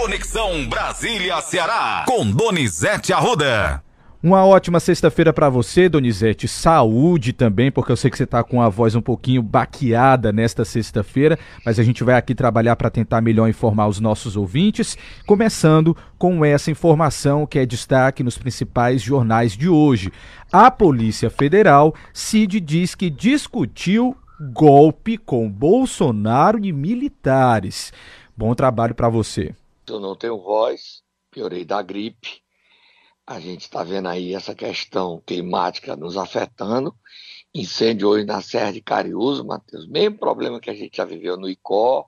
Conexão Brasília-Ceará, com Donizete Arruda. Uma ótima sexta-feira para você, Donizete. Saúde também, porque eu sei que você está com a voz um pouquinho baqueada nesta sexta-feira, mas a gente vai aqui trabalhar para tentar melhor informar os nossos ouvintes, começando com essa informação que é destaque nos principais jornais de hoje. A Polícia Federal, CID, diz que discutiu golpe com Bolsonaro e militares. Bom trabalho para você. Eu não tenho voz, piorei da gripe a gente está vendo aí essa questão climática nos afetando. Incêndio hoje na Serra de Cariús, Matheus. Mesmo problema que a gente já viveu no Icó,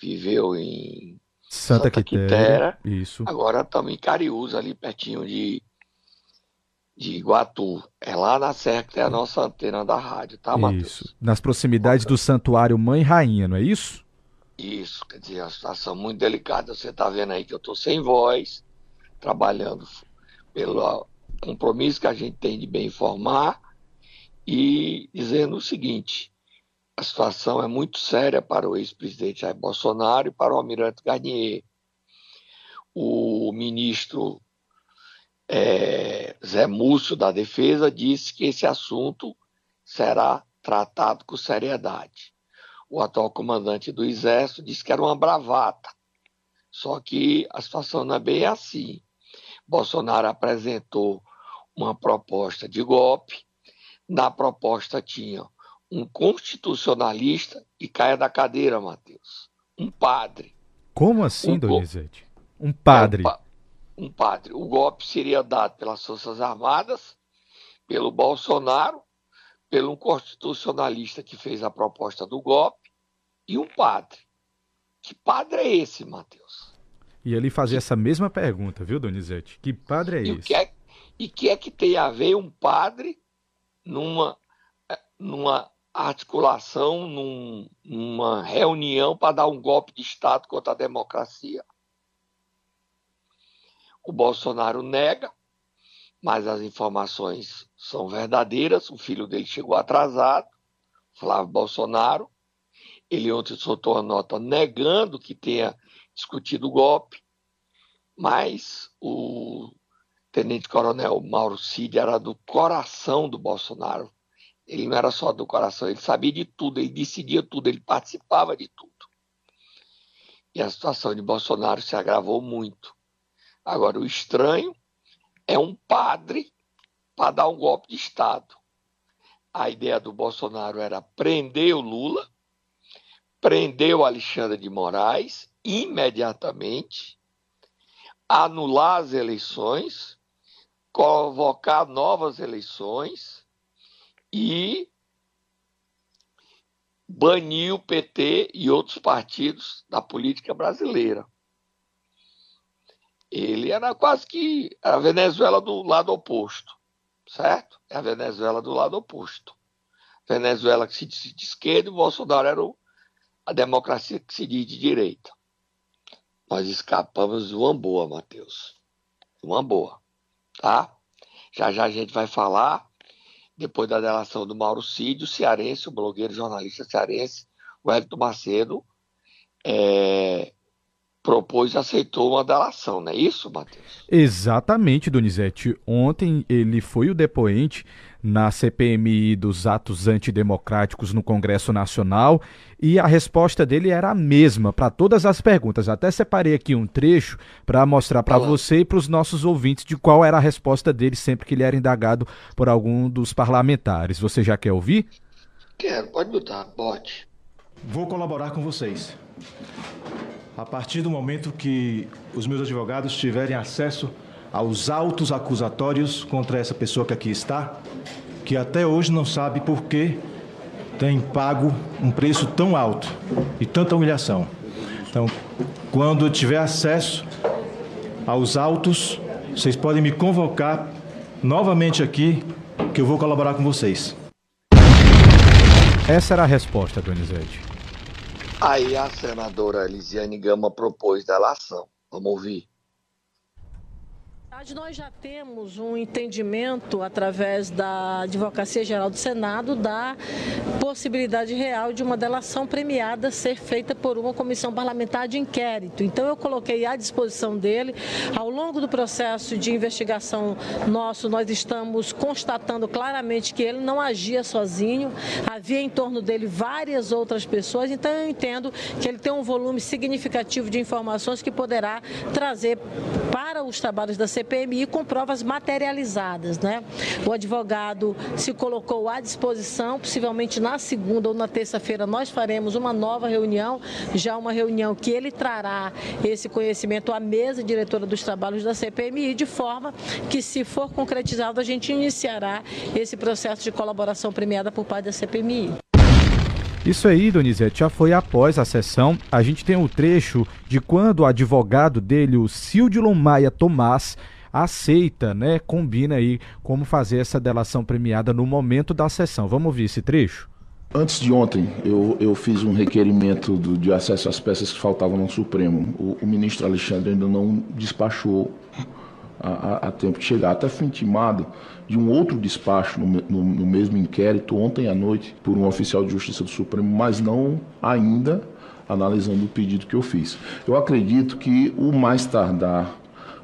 viveu em Santa, Santa Quitéria. Isso. Agora estamos em Cariús, ali pertinho de, de Iguatu. É lá na Serra que tem a nossa antena da rádio, tá, Matheus? Isso. Nas proximidades do Santuário Mãe Rainha, não é isso? Isso, quer dizer, a situação muito delicada. Você está vendo aí que eu estou sem voz, trabalhando pelo compromisso que a gente tem de bem informar e dizendo o seguinte: a situação é muito séria para o ex-presidente Jair Bolsonaro e para o almirante Garnier. O ministro é, Zé Múcio da Defesa disse que esse assunto será tratado com seriedade. O atual comandante do Exército disse que era uma bravata. Só que a situação não é bem assim. Bolsonaro apresentou uma proposta de golpe. Na proposta tinha um constitucionalista e caia da cadeira, Matheus. Um padre. Como assim, um Donizete? Um padre. É, um, pa um padre. O golpe seria dado pelas Forças Armadas, pelo Bolsonaro, pelo um constitucionalista que fez a proposta do golpe e um padre. Que padre é esse, Matheus? E ele fazia essa mesma pergunta, viu, Donizete? Que padre é e esse? Que é, e que é que tem a ver um padre numa, é, numa articulação, num, numa reunião para dar um golpe de Estado contra a democracia? O Bolsonaro nega, mas as informações são verdadeiras. O filho dele chegou atrasado, Flávio Bolsonaro. Ele ontem soltou uma nota negando que tenha discutido o golpe, mas o tenente-coronel Mauro Cid era do coração do Bolsonaro. Ele não era só do coração, ele sabia de tudo, ele decidia tudo, ele participava de tudo. E a situação de Bolsonaro se agravou muito. Agora, o estranho é um padre para dar um golpe de Estado. A ideia do Bolsonaro era prender o Lula, prender o Alexandre de Moraes imediatamente, anular as eleições, convocar novas eleições e banir o PT e outros partidos da política brasileira. Ele era quase que a Venezuela do lado oposto, certo? É a Venezuela do lado oposto. Venezuela que se diz de esquerda e o Bolsonaro era a democracia que se diz de direita. Nós escapamos de uma boa, Matheus. Uma boa. Tá? Já já a gente vai falar, depois da delação do Mauro Cid, o cearense, o blogueiro jornalista cearense, o Hélito Macedo, é, propôs e aceitou uma delação, não é isso, Matheus? Exatamente, Donizete. Ontem ele foi o depoente na CPMI dos atos antidemocráticos no Congresso Nacional e a resposta dele era a mesma para todas as perguntas. Até separei aqui um trecho para mostrar para você e para os nossos ouvintes de qual era a resposta dele sempre que ele era indagado por algum dos parlamentares. Você já quer ouvir? Quero, pode botar, bote. Vou colaborar com vocês. A partir do momento que os meus advogados tiverem acesso aos autos acusatórios contra essa pessoa que aqui está, que até hoje não sabe por que tem pago um preço tão alto e tanta humilhação. Então, quando tiver acesso aos autos, vocês podem me convocar novamente aqui, que eu vou colaborar com vocês. Essa era a resposta, Donizete. Aí a senadora Elisiane Gama propôs delação. Vamos ouvir. Nós já temos um entendimento através da Advocacia Geral do Senado da possibilidade real de uma delação premiada ser feita por uma comissão parlamentar de inquérito. Então eu coloquei à disposição dele, ao longo do processo de investigação nosso, nós estamos constatando claramente que ele não agia sozinho, havia em torno dele várias outras pessoas, então eu entendo que ele tem um volume significativo de informações que poderá trazer para os trabalhos da CPI PMI com provas materializadas. Né? O advogado se colocou à disposição, possivelmente na segunda ou na terça-feira nós faremos uma nova reunião, já uma reunião que ele trará esse conhecimento à mesa diretora dos trabalhos da CPMI, de forma que, se for concretizado, a gente iniciará esse processo de colaboração premiada por parte da CPMI. Isso aí, Donizete, já foi após a sessão. A gente tem o um trecho de quando o advogado dele, o Cildilon Maia Tomás, aceita, né, combina aí como fazer essa delação premiada no momento da sessão. Vamos ouvir esse trecho? Antes de ontem, eu, eu fiz um requerimento do, de acesso às peças que faltavam no Supremo. O, o ministro Alexandre ainda não despachou a, a, a, tempo de chegar. Até fui intimado de um outro despacho no, no, no, mesmo inquérito ontem à noite por um oficial de justiça do Supremo, mas não ainda analisando o pedido que eu fiz. Eu acredito que o mais tardar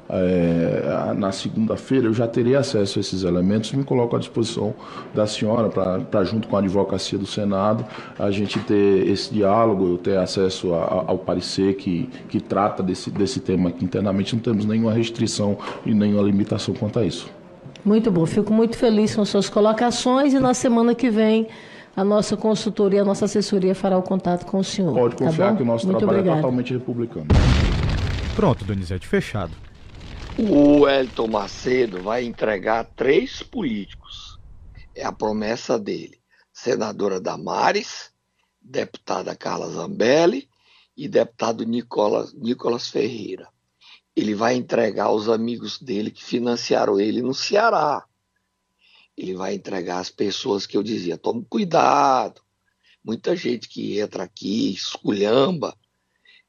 é, na segunda-feira eu já terei acesso a esses elementos me coloco à disposição da senhora para, junto com a advocacia do Senado, a gente ter esse diálogo, eu ter acesso a, ao parecer que, que trata desse, desse tema aqui internamente. Não temos nenhuma restrição e nenhuma limitação quanto a isso. Muito bom, fico muito feliz com suas colocações e na semana que vem a nossa consultoria, a nossa assessoria fará o contato com o senhor. Pode tá confiar tá que o nosso muito trabalho obrigado. é totalmente republicano. Pronto, Donizete, fechado. O Elton Macedo vai entregar três políticos. É a promessa dele. Senadora Damares, deputada Carla Zambelli e deputado Nicolas, Nicolas Ferreira. Ele vai entregar os amigos dele que financiaram ele no Ceará. Ele vai entregar as pessoas que eu dizia, tome cuidado. Muita gente que entra aqui, esculhamba.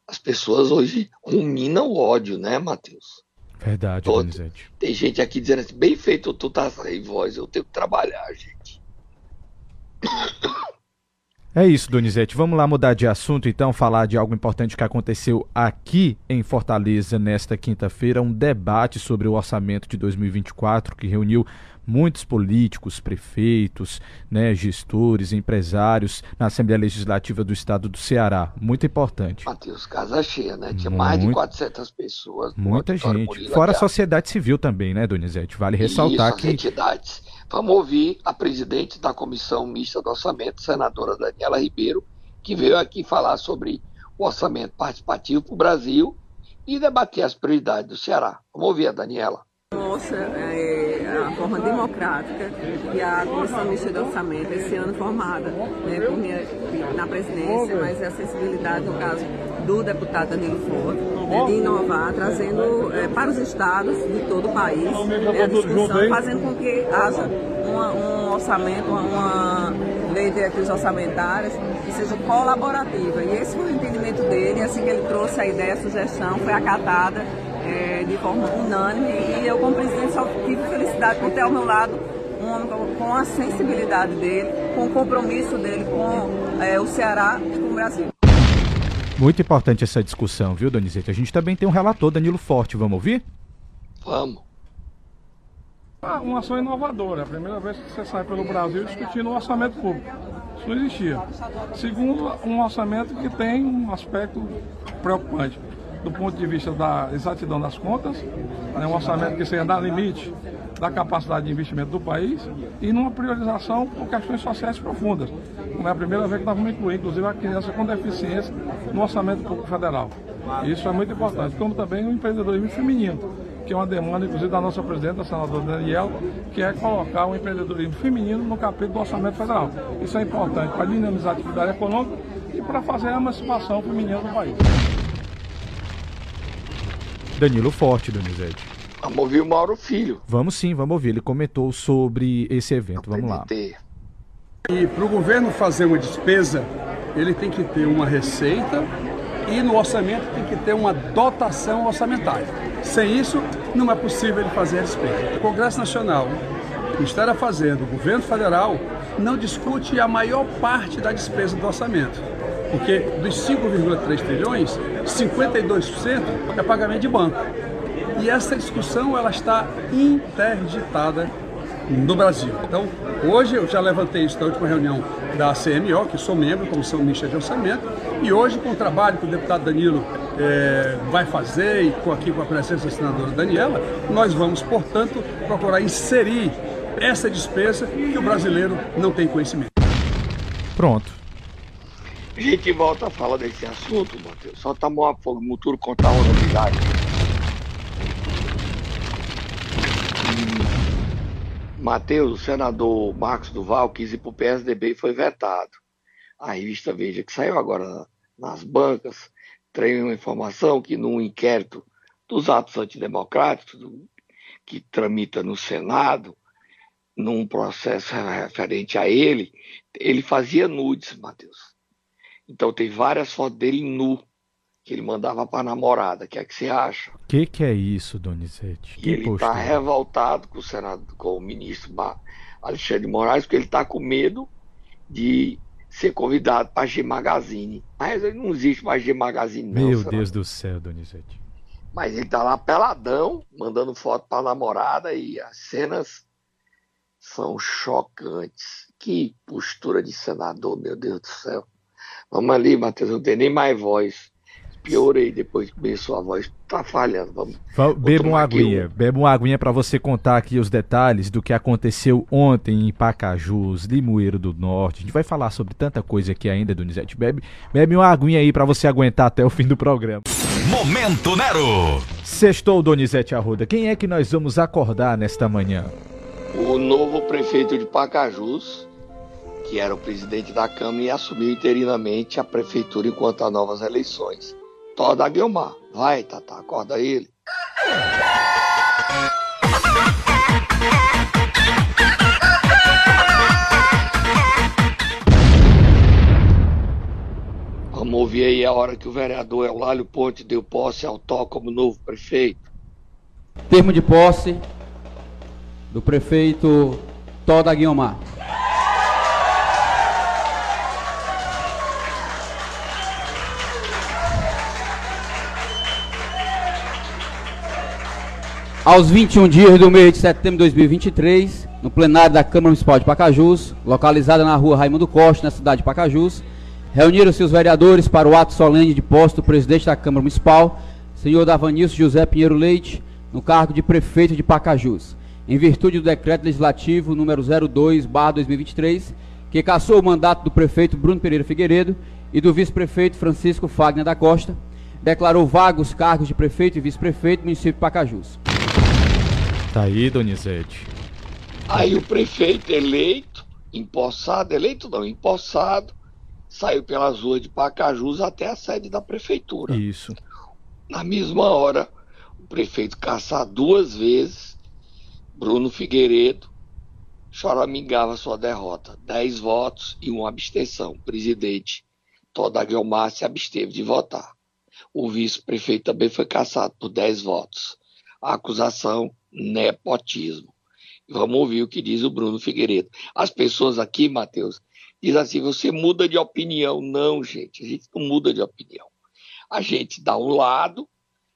As pessoas hoje ruminam o ódio, né, Matheus? Verdade, Todo. Donizete. Tem gente aqui dizendo assim, bem feito, tu tá sem voz, eu tenho que trabalhar, gente. É isso, Donizete. Vamos lá mudar de assunto, então, falar de algo importante que aconteceu aqui em Fortaleza nesta quinta-feira, um debate sobre o orçamento de 2024 que reuniu muitos políticos, prefeitos, né, gestores, empresários na Assembleia Legislativa do Estado do Ceará. Muito importante. Matheus, casa cheia, né? Tinha mais de Muito- 400 pessoas. Muita gente. Murilo Fora a sociedade civil também, né, Donizete? Vale ressaltar Isso, que entidades. Vamos ouvir a presidente da Comissão Mista do Orçamento, senadora Daniela Ribeiro, que veio aqui falar sobre o orçamento participativo para o Brasil e debater as prioridades do Ceará. Vamos ouvir a Daniela. mostra é, a forma democrática e a Comissão Mista de Orçamento, esse ano formada né, por minha, na presidência, mas é a sensibilidade, no caso do deputado Danilo Forte, né, de inovar, trazendo é, para os estados de todo o país né, a discussão, fazendo com que haja uma- um orçamento, uma, uma lei de diretrizes orçamentárias que seja colaborativa. E esse foi o entendimento dele, assim que ele trouxe a ideia, a sugestão, foi acatada é, de forma unânime e eu como presidente só tive felicidade por ter ao meu lado um homem com- a sensibilidade dele, com o compromisso dele com é, o Ceará e com o Brasil. muito importante essa discussão, viu, Donizete? A gente também tem um relator, Danilo Forte. Vamos ouvir? Vamos. Ah, Uma ação inovadora, é a primeira vez que você sai pelo Brasil discutindo o orçamento público. Isso não existia. Segundo, um orçamento que tem um aspecto preocupante do ponto de vista da exatidão das contas, é um orçamento que seja dar limite da capacidade de investimento do país e numa priorização por questões sociais profundas. Não é a primeira vez que nós vamos incluir, inclusive, a criança com deficiência no orçamento público federal. Isso é muito importante, como também o empreendedorismo feminino que é uma demanda, inclusive, da nossa presidenta, a senadora Daniela, que é colocar o empreendedorismo feminino no capítulo do orçamento federal. Isso é importante para dinamizar a atividade econômica e para fazer a emancipação feminina do país. Danilo Forte, Donizete. Vamos ouvir o Mauro Filho. Vamos sim, vamos ouvir. Ele comentou sobre esse evento. Vamos lá. E para o governo fazer uma despesa, ele tem que ter uma receita e no orçamento tem que ter uma dotação orçamentária. Sem isso, não é possível ele fazer a despesa. O Congresso Nacional, o Ministério da Fazenda, o governo federal não discute a maior parte da despesa do orçamento. Porque dos 5,3 trilhões, 52% é pagamento de banco. E essa discussão ela está interditada no Brasil. Então, hoje eu já levantei isso na última reunião da CMO, que sou membro, Comissão Mista de Orçamento, e hoje com o trabalho que o deputado Danilo é, vai fazer e com, aqui com a presença da senadora Daniela, nós vamos, portanto, procurar inserir essa despesa que o brasileiro não tem conhecimento. Pronto. A gente volta a falar desse assunto, Matheus. Só tá mó fogo, Muturo contar uma novidade. Matheus, o senador Marcos Duval quis ir para o PSDB e foi vetado. A revista Veja, que saiu agora nas bancas, traz uma informação que num inquérito dos atos antidemocráticos que tramita no Senado, num processo referente a ele, ele fazia nudes, Matheus. Então tem várias fotos dele nu que ele mandava para a namorada. O que é que você acha? O que, que é isso, Donizete? Que ele está revoltado com o Senado, com o ministro Alexandre de Moraes, porque ele está com medo de ser convidado para a G Magazine. Mas não existe mais G Magazine, não. Meu Deus do céu, Donizete. Mas ele está lá peladão, mandando foto para a namorada e as cenas são chocantes. Que postura de senador, meu Deus do céu. Vamos ali, Matheus, não tem nem mais voz. Piorei depois que começou a voz. Tá falhando. Vamos. Beba uma aguinha. Um... Beba uma aguinha para você contar aqui os detalhes do que aconteceu ontem em Pacajus, Limoeiro do Norte. A gente vai falar sobre tanta coisa aqui ainda, Donizete. Bebe, bebe uma aguinha aí para você aguentar até o fim do programa. Momento Nero. Sextou, Donizete Arruda. Quem é que nós vamos acordar nesta manhã? O novo prefeito de Pacajus, que era o presidente da Câmara e assumiu interinamente a prefeitura enquanto há novas eleições. Toda Guilmar. Vai, Tata, acorda ele. Vamos ouvir aí a hora que o vereador Eulálio Ponte deu posse ao Tó como novo prefeito. Termo de posse do prefeito Toda Guilmar. Aos 21 dias do mês de setembro de 2023, no plenário da Câmara Municipal de Pacajus, localizada na rua Raimundo Costa, na cidade de Pacajus, reuniram-se os vereadores para o ato solene de posse do presidente da Câmara Municipal, senhor Davanilson José Pinheiro Leite, no cargo de prefeito de Pacajus, em virtude do decreto legislativo número 02/2023, que cassou o mandato do prefeito Bruno Pereira Figueiredo e do vice-prefeito Francisco Fagner da Costa, declarou vagos cargos de prefeito e vice-prefeito do município de Pacajus. Tá aí, Donizete. Aí o prefeito eleito, empossado, eleito não, empossado, saiu pelas ruas de Pacajus até a sede da prefeitura. Isso. Na mesma hora, o prefeito caçar duas vezes, Bruno Figueiredo choramingava sua derrota. Dez votos e uma abstenção. O presidente Toda Guilmar se absteve de votar. O vice-prefeito também foi caçado por dez votos. A acusação nepotismo. Vamos ouvir o que diz o Bruno Figueiredo. As pessoas aqui, Matheus, dizem assim: você muda de opinião. Não, gente, a gente não muda de opinião. A gente dá um lado,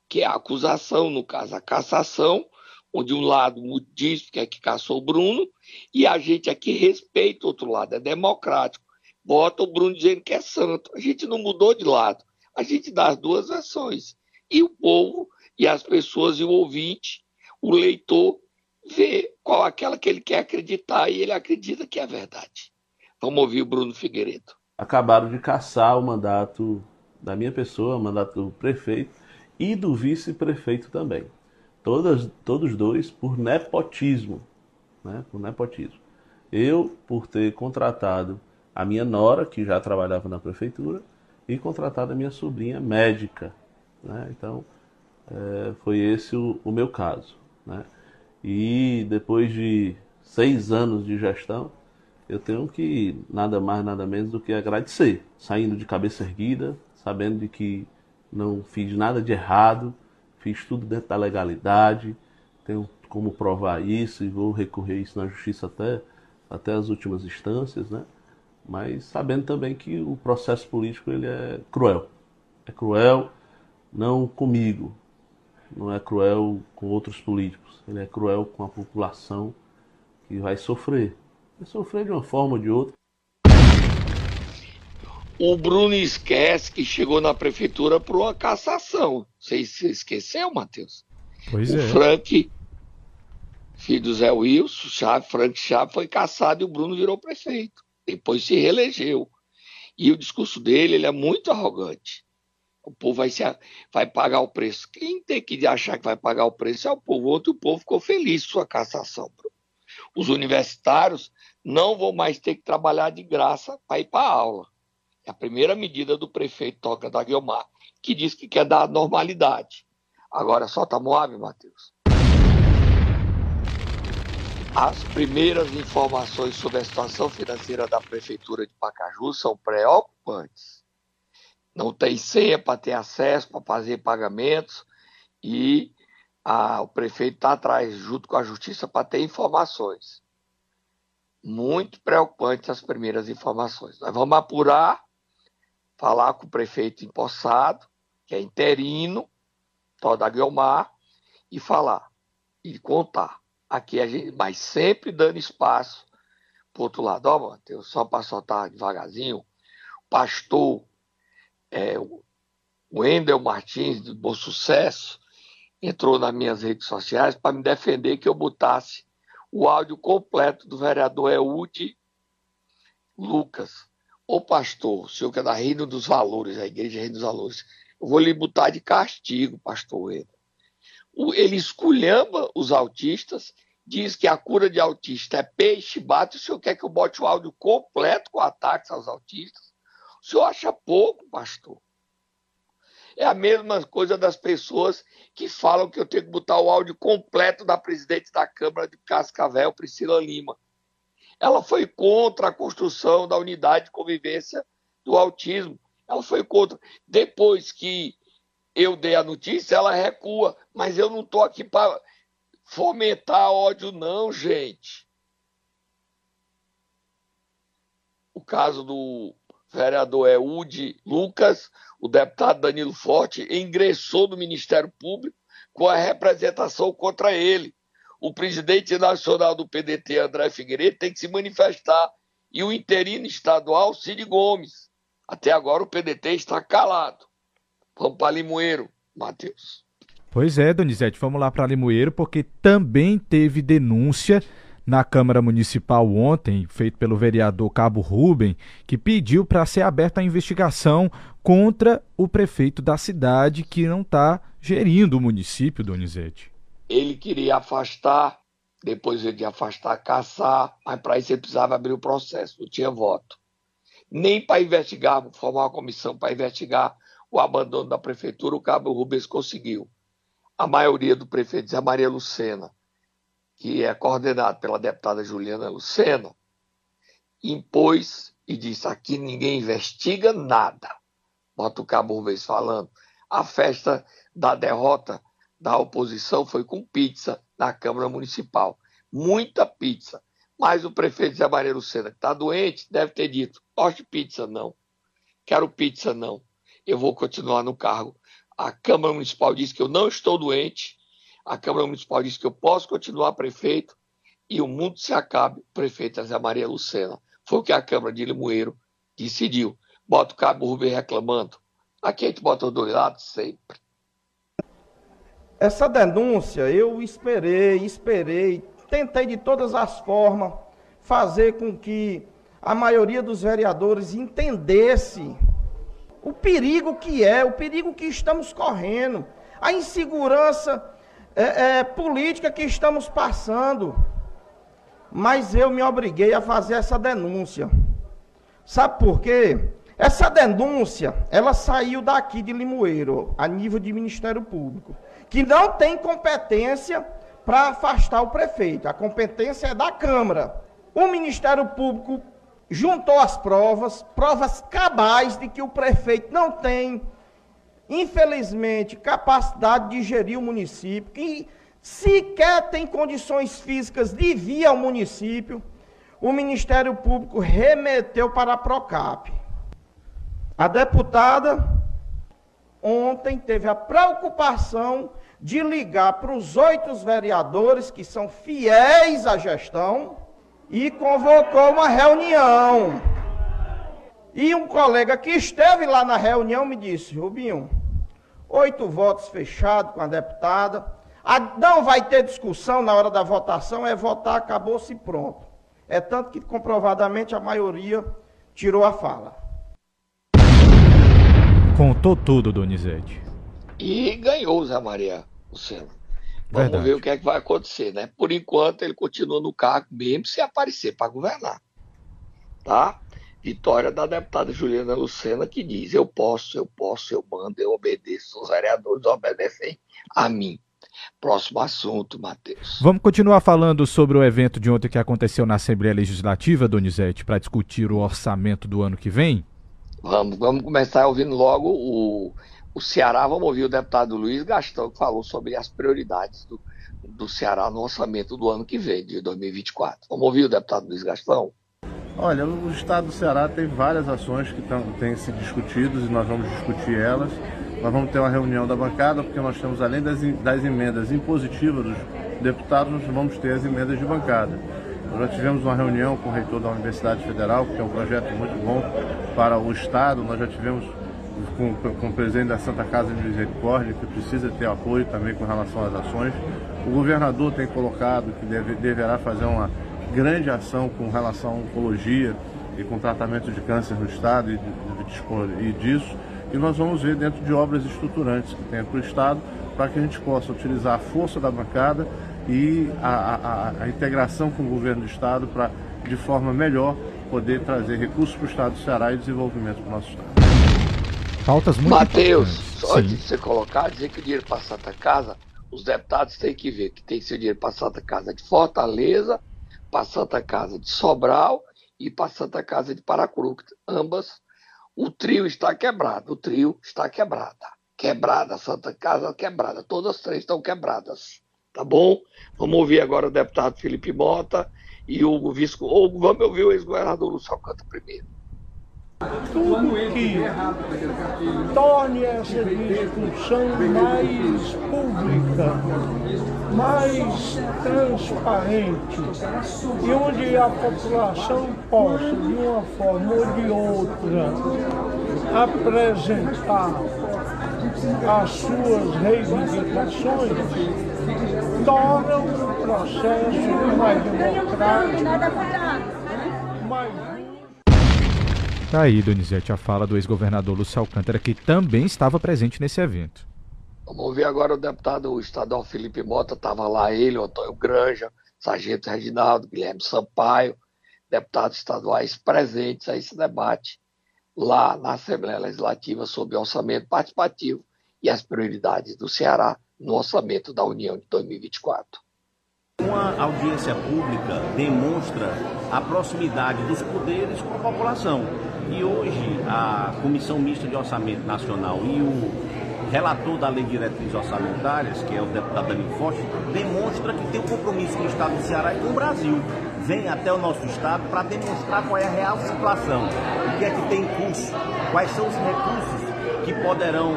que é a acusação, no caso a cassação, onde um lado diz que é que caçou o Bruno, e a gente aqui respeita o outro lado, é democrático. Bota o Bruno dizendo que é santo. A gente não mudou de lado. A gente dá as duas versões. E o povo, e as pessoas, e o ouvinte o leitor vê qual aquela que ele quer acreditar e ele acredita que é verdade. Vamos ouvir o Bruno Figueiredo. Acabaram de caçar o mandato da minha pessoa, o mandato do prefeito e do vice-prefeito também. Todas, todos dois por nepotismo. Né? Por nepotismo. Eu, por ter contratado a minha nora, que já trabalhava na prefeitura, e contratado a minha sobrinha médica. Né? Então, é, foi esse o, o meu caso. Né? E depois de seis anos de gestão, eu tenho que nada mais, nada menos do que agradecer, saindo de cabeça erguida, sabendo de que não fiz nada de errado, fiz tudo dentro da legalidade, tenho como provar isso e vou recorrer isso na justiça até, até as últimas instâncias, né? Mas sabendo também que o processo político ele é cruel. É cruel não comigo, não é cruel com outros políticos, ele é cruel com a população que vai sofrer. Vai sofrer de uma forma ou de outra. O Bruno esquece que chegou na prefeitura por uma cassação. Você esqueceu, Matheus? Pois o é. Frank, filho do Zé Wilson, Chave, Frank Chave, foi cassado e o Bruno virou prefeito. Depois se reelegeu. E o discurso dele ele é muito arrogante. O povo vai, se, vai pagar o preço. Quem tem que achar que vai pagar o preço é o povo. Ontem o povo ficou feliz com sua cassação. Os universitários não vão mais ter que trabalhar de graça para ir para a aula. É a primeira medida do prefeito Toca da Guiomar, que diz que quer dar normalidade. Agora solta Moab, Matheus. As primeiras informações sobre a situação financeira da prefeitura de Pacaju são preocupantes. Não tem senha para ter acesso, para fazer pagamentos e a, o prefeito está atrás, junto com a justiça, para ter informações. Muito preocupantes as primeiras informações. Nós vamos apurar, falar com o prefeito empossado, que é interino, Toda Guilmar, e falar, e contar. Aqui a gente, mas sempre dando espaço para outro lado. Ó, oh, Matheus, só para soltar devagarzinho, pastor é, o Wendel Martins, do Bom Sucesso, entrou nas minhas redes sociais para me defender que eu botasse o áudio completo do vereador Eude Lucas. Ô pastor, o senhor que é da Reino dos Valores, a igreja Reino dos Valores, eu vou lhe botar de castigo, pastor Wendel ele esculhamba os autistas, diz que a cura de autista é peixe, bate. O senhor quer que eu bote o áudio completo com ataques aos autistas? O senhor acha pouco, pastor? É a mesma coisa das pessoas que falam que eu tenho que botar o áudio completo da presidente da Câmara de Cascavel, Priscila Lima. Ela foi contra a construção da unidade de convivência do autismo. Ela foi contra. Depois que eu dei a notícia, ela recua. Mas eu não estou aqui para fomentar ódio, não, gente. O caso do vereador Eude Lucas, o deputado Danilo Forte, ingressou no Ministério Público com a representação contra ele. O presidente nacional do PDT, André Figueiredo, tem que se manifestar. E o interino estadual, Cid Gomes. Até agora o PDT está calado. Vamos para Limoeiro, Matheus. Pois é, Donizete, vamos lá para Limoeiro, porque também teve denúncia na Câmara Municipal ontem, feito pelo vereador Cabo Rubem, que pediu para ser aberta a investigação contra o prefeito da cidade que não está gerindo o município, Donizete. Ele queria afastar, depois ele ia afastar, caçar, mas para isso ele precisava abrir o processo, não tinha voto. Nem para investigar, formar uma comissão para investigar o abandono da prefeitura, o Cabo Rubens conseguiu. A maioria do prefeito Zé Maria Lucena, que é coordenado pela deputada Juliana Lucena, impôs e disse: aqui ninguém investiga nada. Bota o Cabo Rubens falando. A festa da derrota da oposição foi com pizza na Câmara Municipal. Muita pizza. Mas o prefeito Zé Maria Lucena, que está doente, deve ter dito: gosto de pizza, não. Quero pizza, não eu vou continuar no cargo. A Câmara Municipal diz que eu não estou doente, a Câmara Municipal diz que eu posso continuar prefeito e o mundo se acabe, prefeita Zé Maria Lucena. Foi o que a Câmara de Limoeiro decidiu. Bota o Cabo Rubem reclamando. Aqui a gente bota os dois lados sempre. Essa denúncia eu esperei, esperei, tentei de todas as formas fazer com que a maioria dos vereadores entendesse o perigo que é, o perigo que estamos correndo, a insegurança é, é, política que estamos passando. Mas eu me obriguei a fazer essa denúncia. Sabe por quê? Essa denúncia, ela saiu daqui de Limoeiro, a nível de Ministério Público, que não tem competência para afastar o prefeito. A competência é da Câmara. O Ministério Público juntou as provas, provas cabais de que o prefeito não tem, infelizmente, capacidade de gerir o município, que sequer tem condições físicas de vir ao município, o Ministério Público remeteu para a Procap. A deputada ontem teve a preocupação de ligar para os oito vereadores que são fiéis à gestão e convocou uma reunião. E um colega que esteve lá na reunião me disse: Rubinho, oito votos fechados com a deputada, não vai ter discussão na hora da votação, é votar, acabou-se pronto. É tanto que comprovadamente a maioria tirou a fala. Contou tudo, Donizete. E ganhou Zé Maria Luciano. Vamos Verdade. ver o que é que vai acontecer, né? Por enquanto ele continua no cargo mesmo se aparecer para governar. Tá? Vitória da deputada Juliana Lucena que diz: eu posso, eu posso, eu mando, eu obedeço. Os vereadores obedecem a mim. Próximo assunto, Matheus. Vamos continuar falando sobre o evento de ontem que aconteceu na Assembleia Legislativa, Donizete, para discutir o orçamento do ano que vem? Vamos, vamos começar ouvindo logo o, o Ceará. Vamos ouvir o deputado Luiz Gastão, que falou sobre as prioridades do, do Ceará no orçamento do ano que vem, de 2024. Vamos ouvir o deputado Luiz Gastão? Olha, o estado do Ceará tem várias ações que têm se discutidas e nós vamos discutir elas. Nós vamos ter uma reunião da bancada, porque nós temos, além das, das emendas impositivas dos deputados, nós vamos ter as emendas de bancada. Nós já tivemos uma reunião com o reitor da Universidade Federal, que é um projeto muito bom para o Estado. Nós já tivemos com, com o presidente da Santa Casa de Misericórdia, que precisa ter apoio também com relação às ações. O governador tem colocado que deve, deverá fazer uma grande ação com relação à oncologia e com tratamento de câncer no Estado e, de, e disso. E nós vamos ver dentro de obras estruturantes que tem para o Estado, para que a gente possa utilizar a força da bancada e a, a, a integração com o governo do Estado para, de forma melhor, poder trazer recursos para o Estado do Ceará e desenvolvimento para o nosso Estado. Pautas muito Mateus, só de você colocar, dizer que o dinheiro para Santa Casa, os deputados têm que ver que tem que ser dinheiro para Santa Casa de Fortaleza, para Santa Casa de Sobral e para Santa Casa de Paracuru, ambas o trio está quebrado, o trio está quebrada. Quebrada, Santa Casa quebrada, todas as três estão quebradas tá bom? Vamos ouvir agora o deputado Felipe Mota e o vice, ou vamos ouvir o ex-governador Lúcio Alcântara primeiro. Tudo que torne essa discussão mais pública, mais transparente, e onde a população possa, de uma forma ou de outra, apresentar as suas reivindicações, tornam o processo mais democrático, Tá aí, Donizete, a fala do ex-governador Lúcio Alcântara, que também estava presente nesse evento. Vamos ouvir agora o deputado estadual Felipe Mota, estava lá ele, o Antônio Granja, Sargento Reginaldo, Guilherme Sampaio, deputados estaduais presentes a esse debate lá na Assembleia Legislativa sobre orçamento participativo e as prioridades do Ceará no orçamento da União de 2024. Uma audiência pública demonstra a proximidade dos poderes com a população. E hoje a Comissão Mista de Orçamento Nacional e o relator da Lei de Diretrizes Orçamentárias, que é o deputado Danilo Forte, demonstra que tem um compromisso com o Estado do Ceará e com o Brasil. Vem até o nosso Estado para demonstrar qual é a real situação, o que é que tem em curso, quais são os recursos que poderão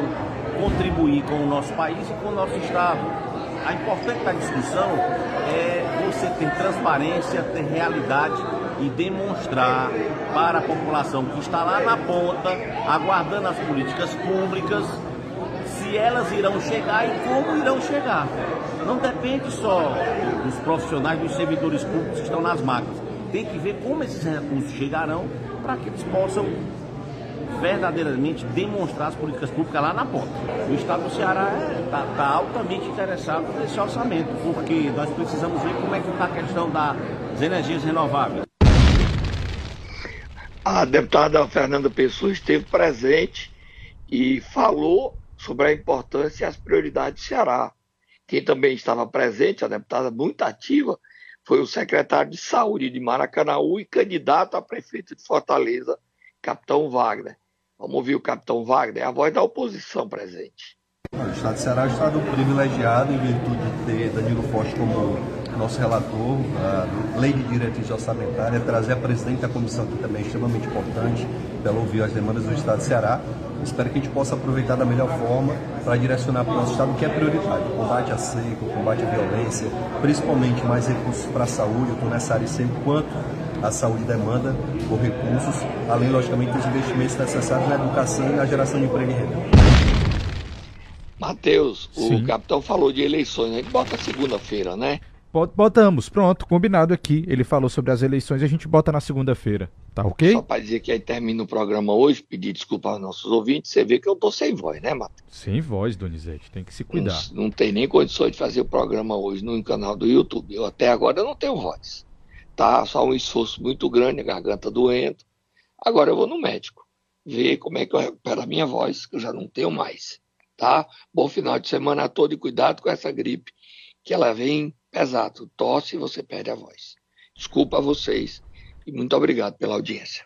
contribuir com o nosso país e com o nosso Estado. A importante da discussão é você ter transparência, ter realidade e demonstrar para a população que está lá na ponta, aguardando as políticas públicas, se elas irão chegar e como irão chegar. Não depende só dos profissionais, dos servidores públicos que estão nas máquinas. Tem que ver como esses recursos chegarão para que eles possam verdadeiramente demonstrar as políticas públicas lá na ponta. O Estado do Ceará está é, tá altamente interessado nesse orçamento, porque nós precisamos ver como é que está a questão das energias renováveis. A deputada Fernanda Pessoa esteve presente e falou sobre a importância e as prioridades do Ceará. Quem também estava presente, a deputada muito ativa, foi o secretário de Saúde de Maracanaú e candidato a prefeito de Fortaleza, Capitão Wagner. Vamos ouvir o capitão Wagner, a voz da oposição presente. O Estado do Ceará é um Estado privilegiado em virtude de ter Danilo Forte como nosso relator, a lei de diretrizes orçamentária, trazer a presidente da comissão aqui também é extremamente importante, para ela ouvir as demandas do Estado do Ceará. Espero que a gente possa aproveitar da melhor forma para direcionar para o nosso Estado o que é prioridade: combate à seca, combate à violência, principalmente mais recursos para a saúde. Eu estou nessa área sempre quanto a saúde demanda por recursos, além, logicamente, dos investimentos necessários na educação e na geração de emprego e renda. Matheus, o capitão falou de eleições, gente bota segunda-feira, né? Botamos, pronto, combinado aqui. Ele falou sobre as eleições, a gente bota na segunda-feira. Tá ok? Só para dizer que aí termina o programa hoje, pedir desculpa aos nossos ouvintes, você vê que eu tô sem voz, né, Matheus? Sem voz, Donizete, tem que se cuidar. Não, não tem nem condições de fazer o programa hoje no canal do YouTube. Eu até agora não tenho voz. Tá só um esforço muito grande, a garganta doendo. Agora eu vou no médico, ver como é que eu recupero a minha voz, que eu já não tenho mais. Tá? Bom final de semana todo e cuidado com essa gripe, que ela vem pesado. Tosse você perde a voz. Desculpa a vocês e muito obrigado pela audiência.